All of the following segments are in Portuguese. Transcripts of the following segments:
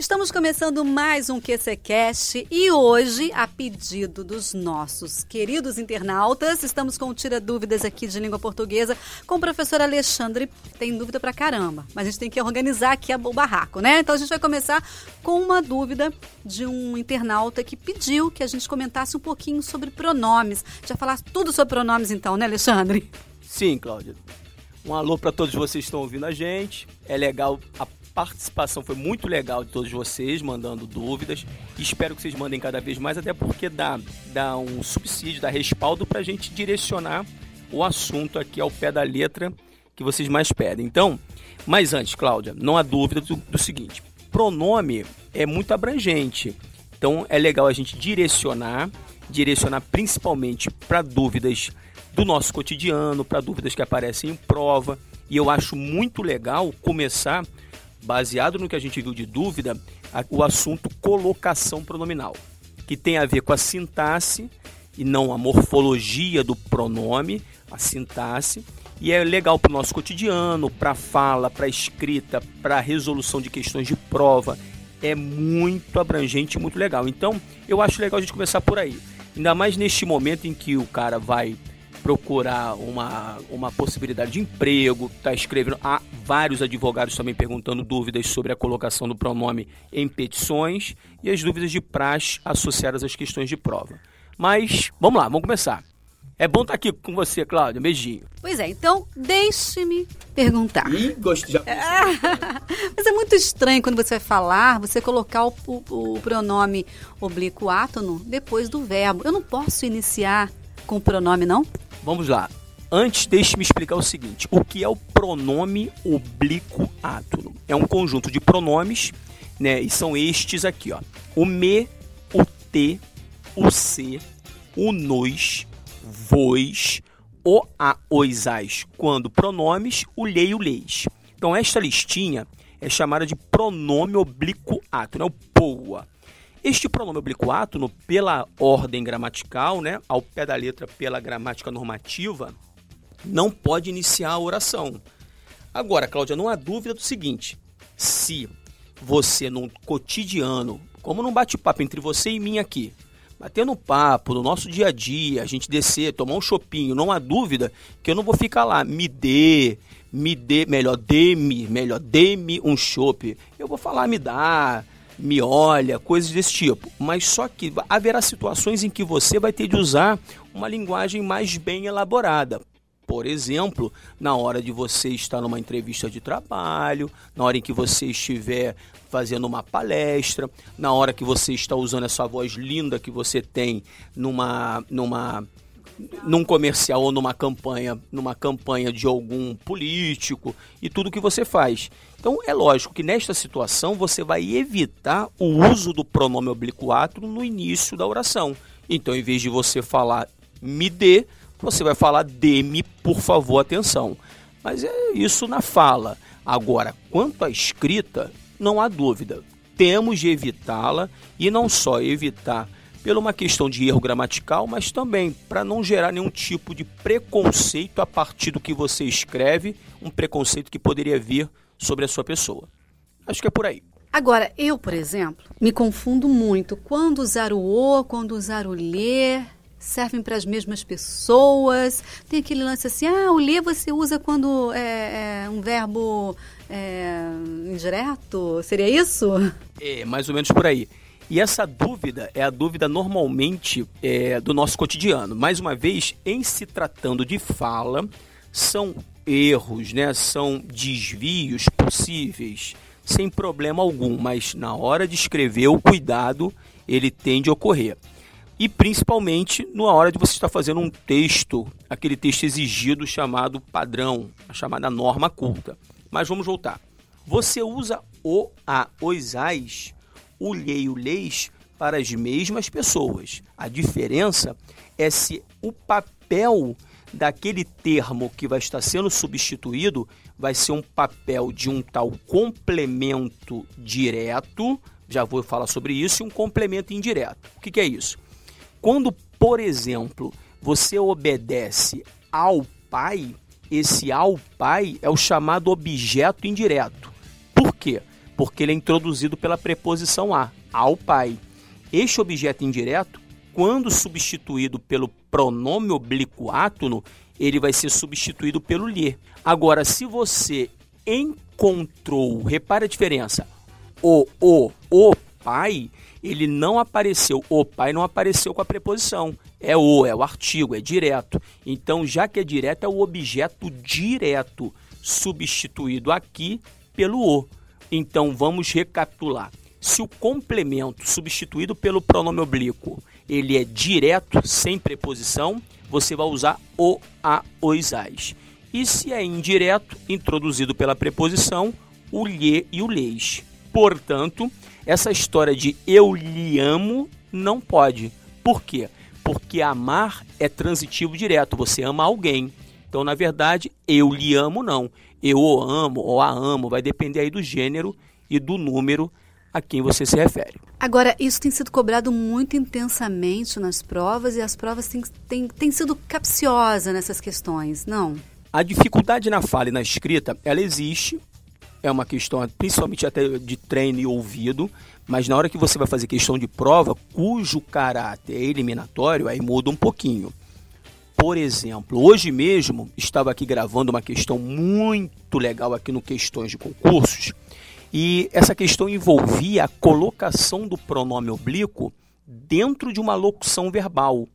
Estamos começando mais um QCCast e hoje, a pedido dos nossos queridos internautas, estamos com Tira Dúvidas aqui de língua portuguesa com o professor Alexandre. Tem dúvida pra caramba, mas a gente tem que organizar aqui o barraco, né? Então a gente vai começar com uma dúvida de um internauta que pediu que a gente comentasse um pouquinho sobre pronomes. Já falar tudo sobre pronomes então, né, Alexandre? Sim, Cláudia. Um alô para todos vocês que estão ouvindo a gente. É legal a participação foi muito legal de todos vocês, mandando dúvidas. Espero que vocês mandem cada vez mais, até porque dá, dá um subsídio, dá respaldo para a gente direcionar o assunto aqui ao pé da letra que vocês mais pedem. Então, mas antes, Cláudia, não há dúvida do, do seguinte: pronome é muito abrangente. Então, é legal a gente direcionar, direcionar principalmente para dúvidas do nosso cotidiano, para dúvidas que aparecem em prova. E eu acho muito legal começar baseado no que a gente viu de dúvida, o assunto colocação pronominal, que tem a ver com a sintaxe e não a morfologia do pronome, a sintaxe, e é legal para o nosso cotidiano, para fala, para escrita, para resolução de questões de prova. É muito abrangente e muito legal. Então, eu acho legal a gente começar por aí. Ainda mais neste momento em que o cara vai procurar uma, uma possibilidade de emprego, está escrevendo. Há vários advogados também perguntando dúvidas sobre a colocação do pronome em petições e as dúvidas de praxe associadas às questões de prova. Mas vamos lá, vamos começar. É bom estar tá aqui com você, Cláudia. Beijinho. Pois é, então deixe-me perguntar. Ih, gosto já. Mas é muito estranho quando você vai falar, você colocar o, o, o pronome oblíquo átono depois do verbo. Eu não posso iniciar com o pronome, não? Vamos lá. Antes, deixe-me explicar o seguinte: o que é o pronome oblíquo átono? É um conjunto de pronomes, né? E são estes aqui, ó: o me, o te, o se, o nos, vos, o a, os as, quando pronomes, o lhe e o leis. Então, esta listinha é chamada de pronome oblíquo átono, é o POA. Este pronome oblíquo átono, pela ordem gramatical, né, ao pé da letra pela gramática normativa, não pode iniciar a oração. Agora, Cláudia, não há dúvida do seguinte: se você, no cotidiano, como num bate-papo entre você e mim aqui, batendo papo no nosso dia a dia, a gente descer, tomar um chopinho, não há dúvida que eu não vou ficar lá, me dê, me dê, melhor, dê-me, melhor, dê-me um chopp. Eu vou falar, me dá, me olha, coisas desse tipo. Mas só que haverá situações em que você vai ter de usar uma linguagem mais bem elaborada. Por exemplo, na hora de você estar numa entrevista de trabalho, na hora em que você estiver fazendo uma palestra, na hora que você está usando essa voz linda que você tem numa numa num comercial ou numa campanha, numa campanha de algum político e tudo que você faz. Então é lógico que nesta situação você vai evitar o uso do pronome oblíquo átono no início da oração. Então, em vez de você falar me dê, você vai falar dê-me, por favor, atenção. Mas é isso na fala. Agora, quanto à escrita, não há dúvida. Temos de evitá-la e não só evitar pela uma questão de erro gramatical, mas também para não gerar nenhum tipo de preconceito a partir do que você escreve, um preconceito que poderia vir sobre a sua pessoa. Acho que é por aí. Agora, eu, por exemplo, me confundo muito quando usar o o, quando usar o ler, servem para as mesmas pessoas. Tem aquele lance assim, ah, o ler você usa quando é, é um verbo é, indireto, seria isso? É, mais ou menos por aí. E essa dúvida é a dúvida normalmente é, do nosso cotidiano. Mais uma vez, em se tratando de fala, são erros, né? são desvios possíveis, sem problema algum, mas na hora de escrever, o cuidado ele tende a ocorrer. E principalmente na hora de você estar fazendo um texto, aquele texto exigido chamado padrão, a chamada norma culta. Mas vamos voltar. Você usa o, a, os, as o lhe e o leis para as mesmas pessoas. A diferença é se o papel daquele termo que vai estar sendo substituído vai ser um papel de um tal complemento direto, já vou falar sobre isso, e um complemento indireto. O que, que é isso? Quando, por exemplo, você obedece ao pai, esse ao pai é o chamado objeto indireto. Por quê? Porque ele é introduzido pela preposição a, ao pai. Este objeto indireto, quando substituído pelo pronome oblíquo átono, ele vai ser substituído pelo lhe. Agora, se você encontrou, repare a diferença, o, o, o pai, ele não apareceu, o pai não apareceu com a preposição. É o, é o artigo, é direto. Então, já que é direto, é o objeto direto, substituído aqui pelo o. Então, vamos recapitular. Se o complemento substituído pelo pronome oblíquo, ele é direto, sem preposição, você vai usar o, a, os, as. E se é indireto, introduzido pela preposição, o lhe e o leis. Portanto, essa história de eu lhe amo não pode. Por quê? Porque amar é transitivo direto, você ama alguém. Então, na verdade, eu lhe amo não. Eu o amo ou a amo, vai depender aí do gênero e do número a quem você se refere. Agora, isso tem sido cobrado muito intensamente nas provas e as provas têm, têm, têm sido capciosas nessas questões, não? A dificuldade na fala e na escrita, ela existe, é uma questão principalmente até de treino e ouvido, mas na hora que você vai fazer questão de prova, cujo caráter é eliminatório, aí muda um pouquinho. Por exemplo, hoje mesmo estava aqui gravando uma questão muito legal aqui no Questões de Concursos, e essa questão envolvia a colocação do pronome oblíquo dentro de uma locução verbal.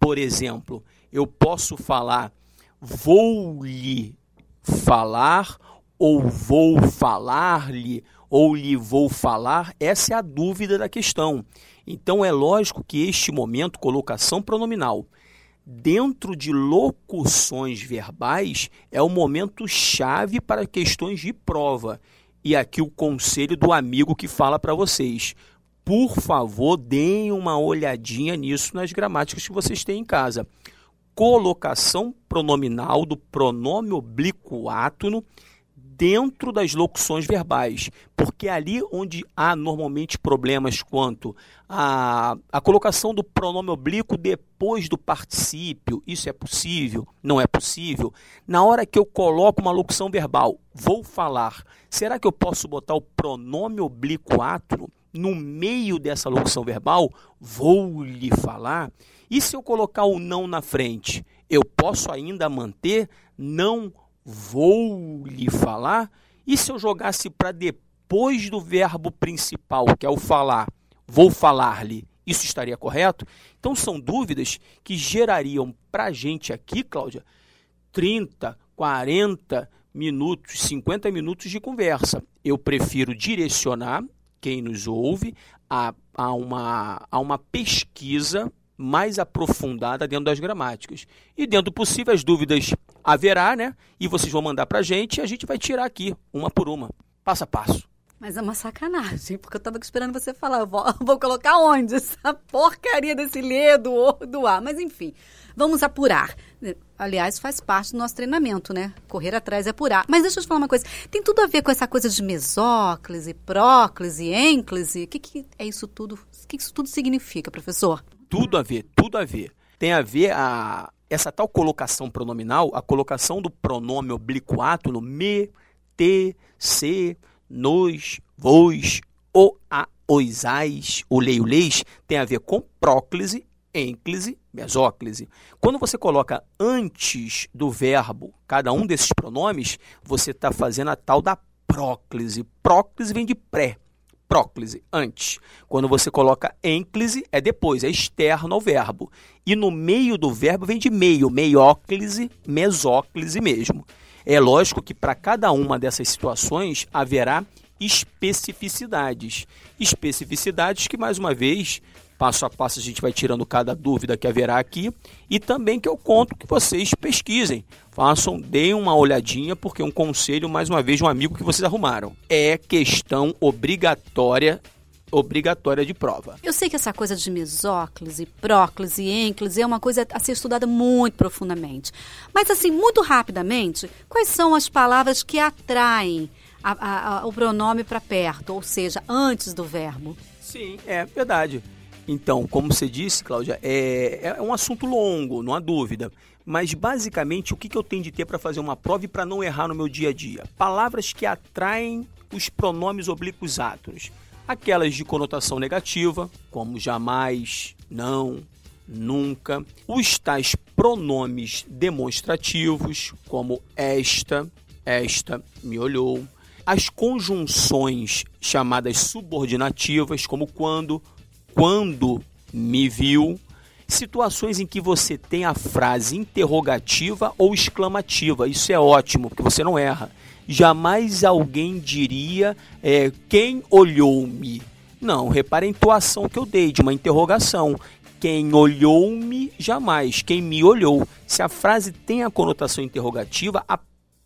Por exemplo, eu posso falar vou-lhe falar ou vou falar-lhe, ou lhe vou falar, essa é a dúvida da questão. Então é lógico que este momento, colocação pronominal, dentro de locuções verbais, é o momento chave para questões de prova. E aqui o conselho do amigo que fala para vocês. Por favor, deem uma olhadinha nisso nas gramáticas que vocês têm em casa. Colocação pronominal do pronome oblíquo átono dentro das locuções verbais, porque é ali onde há normalmente problemas quanto a colocação do pronome oblíquo depois do particípio, isso é possível? Não é possível? Na hora que eu coloco uma locução verbal, vou falar, será que eu posso botar o pronome oblíquo átono no meio dessa locução verbal? Vou lhe falar? E se eu colocar o não na frente, eu posso ainda manter não vou lhe falar? E se eu jogasse para depois do verbo principal, que é o falar, vou falar-lhe? Isso estaria correto? Então são dúvidas que gerariam para a gente aqui, Cláudia, 30, 40 minutos, 50 minutos de conversa. Eu prefiro direcionar quem nos ouve a, a, uma, a uma pesquisa mais aprofundada dentro das gramáticas. E dentro do possível, as dúvidas haverá, né? E vocês vão mandar para a gente e a gente vai tirar aqui, uma por uma, passo a passo. Mas é uma sacanagem, porque eu estava esperando você falar, eu vou, vou, colocar onde essa porcaria desse lê do O, do A. Mas enfim, vamos apurar. Aliás, faz parte do nosso treinamento, né? Correr atrás e apurar. Mas deixa eu te falar uma coisa. Tem tudo a ver com essa coisa de mesóclise, próclise, ênclise. O que, que é isso tudo? O que isso tudo significa, professor? Tudo a ver, tudo a ver. Tem a ver a, essa tal colocação pronominal, a colocação do pronome oblíquo átono, me, te, se, nos, vos, o, a, os, as, o lei, o leis, tem a ver com próclise, ênclise, mesóclise. Quando você coloca antes do verbo cada um desses pronomes, você está fazendo a tal da próclise. Próclise vem de pré próclise, antes. Quando você coloca ênclise, é depois, é externo ao verbo. E no meio do verbo vem de meio, meióclise, mesóclise mesmo. É lógico que para cada uma dessas situações haverá especificidades. Especificidades que, mais uma vez, passo a passo a gente vai tirando cada dúvida que haverá aqui e também que eu conto que vocês pesquisem, façam, deem uma olhadinha, porque um conselho, mais uma vez, de um amigo que vocês arrumaram. É questão obrigatória obrigatória de prova. Eu sei que essa coisa de mesóclise, próclise, ênclise é uma coisa a ser estudada muito profundamente. Mas, assim, muito rapidamente, quais são as palavras que atraem a, a, a, o pronome para perto, ou seja, antes do verbo? Sim, é verdade Então, como você disse, Cláudia, é, é um assunto longo, não há dúvida. Mas basicamente, o que, que eu tenho de ter para fazer uma prova e para não errar no meu dia a dia? Palavras que atraem os pronomes oblíquos átonos. Aquelas de conotação negativa, como jamais, não, nunca. Os tais pronomes demonstrativos, como esta, esta, me olhou. As conjunções chamadas subordinativas, como quando, quando me viu, situações em que você tem a frase interrogativa ou exclamativa. Isso é ótimo, porque você não erra. Jamais alguém diria é, quem olhou-me. Não, repare a intuação que eu dei de uma interrogação. Quem olhou-me, jamais. Quem me olhou. Se a frase tem a conotação interrogativa, a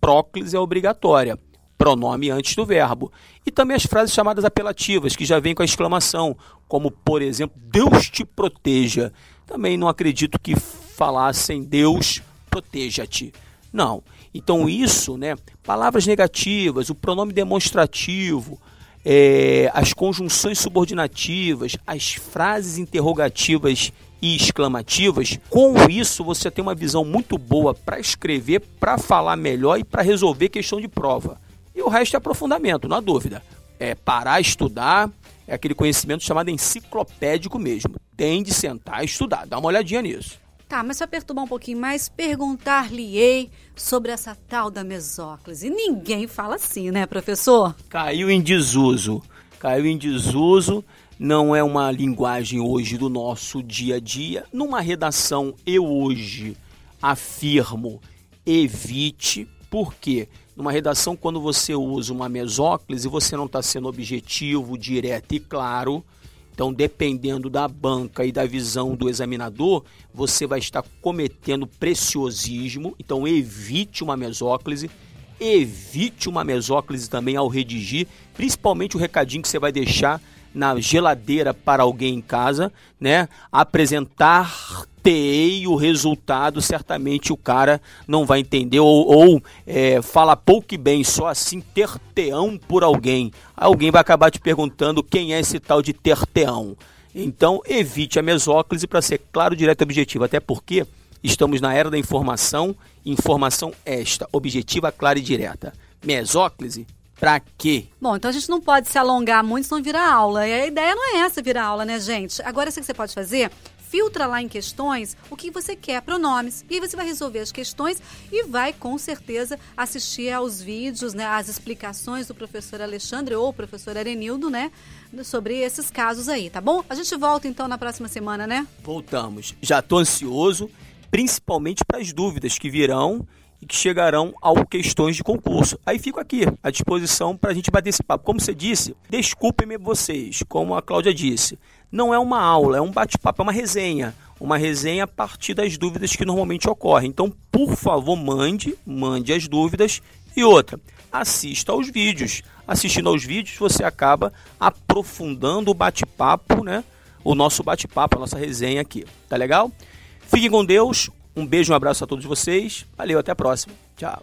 próclise é obrigatória pronome antes do verbo. E também as frases chamadas apelativas, que já vêm com a exclamação, como, por exemplo, Deus te proteja. Também não acredito que falassem Deus proteja-te. Não. Então, isso, né? Palavras negativas, o pronome demonstrativo, é, as conjunções subordinativas, as frases interrogativas e exclamativas, com isso você tem uma visão muito boa para escrever, para falar melhor e para resolver questão de prova. E o resto é aprofundamento, não há dúvida. É parar, estudar, é aquele conhecimento chamado enciclopédico mesmo. Tem de sentar e estudar, dá uma olhadinha nisso. Tá, mas para perturbar um pouquinho mais, perguntar-lhe-ei sobre essa tal da mesóclise. Ninguém fala assim, né, professor? Caiu em desuso. Caiu em desuso. Não é uma linguagem hoje do nosso dia a dia. Numa redação, eu hoje afirmo evite. Por quê? Numa redação, quando você usa uma mesóclise, você não está sendo objetivo, direto e claro. Então, dependendo da banca e da visão do examinador, você vai estar cometendo preciosismo. Então, evite uma mesóclise. Evite uma mesóclise também ao redigir, principalmente o recadinho que você vai deixar na geladeira para alguém em casa, né? Apresentar TEI o resultado, certamente o cara não vai entender, ou, ou é, fala pouco e bem, só assim, terteão por alguém. Alguém vai acabar te perguntando quem é esse tal de terteão. Então, evite a mesóclise para ser claro, direto e objetivo, até porque estamos na era da informação, informação esta, objetiva, clara e direta. Mesóclise, Pra quê? Bom, então a gente não pode se alongar muito, senão virar aula. E a ideia não é essa virar aula, né, gente? Agora, o que você pode fazer? filtra lá em questões o que você quer, pronomes. E aí você vai resolver as questões e vai com certeza assistir aos vídeos, né, às explicações do professor Alexandre ou professor Arenildo, né, sobre esses casos aí, tá bom? A gente volta então na próxima semana, né? Voltamos. Já tô ansioso, principalmente para as dúvidas que virão e que chegarão ao questões de concurso. Aí fico aqui à disposição para a gente bater esse papo. Como você disse, desculpem-me vocês, como a Cláudia disse, não é uma aula, é um bate-papo, é uma resenha. Uma resenha a partir das dúvidas que normalmente ocorrem. Então, por favor, mande, mande as dúvidas. E outra, assista aos vídeos. Assistindo aos vídeos, você acaba aprofundando o bate-papo, né? O nosso bate-papo, a nossa resenha aqui. Tá legal? Fiquem com Deus. Um beijo, um abraço a todos vocês. Valeu, até a próxima. Tchau.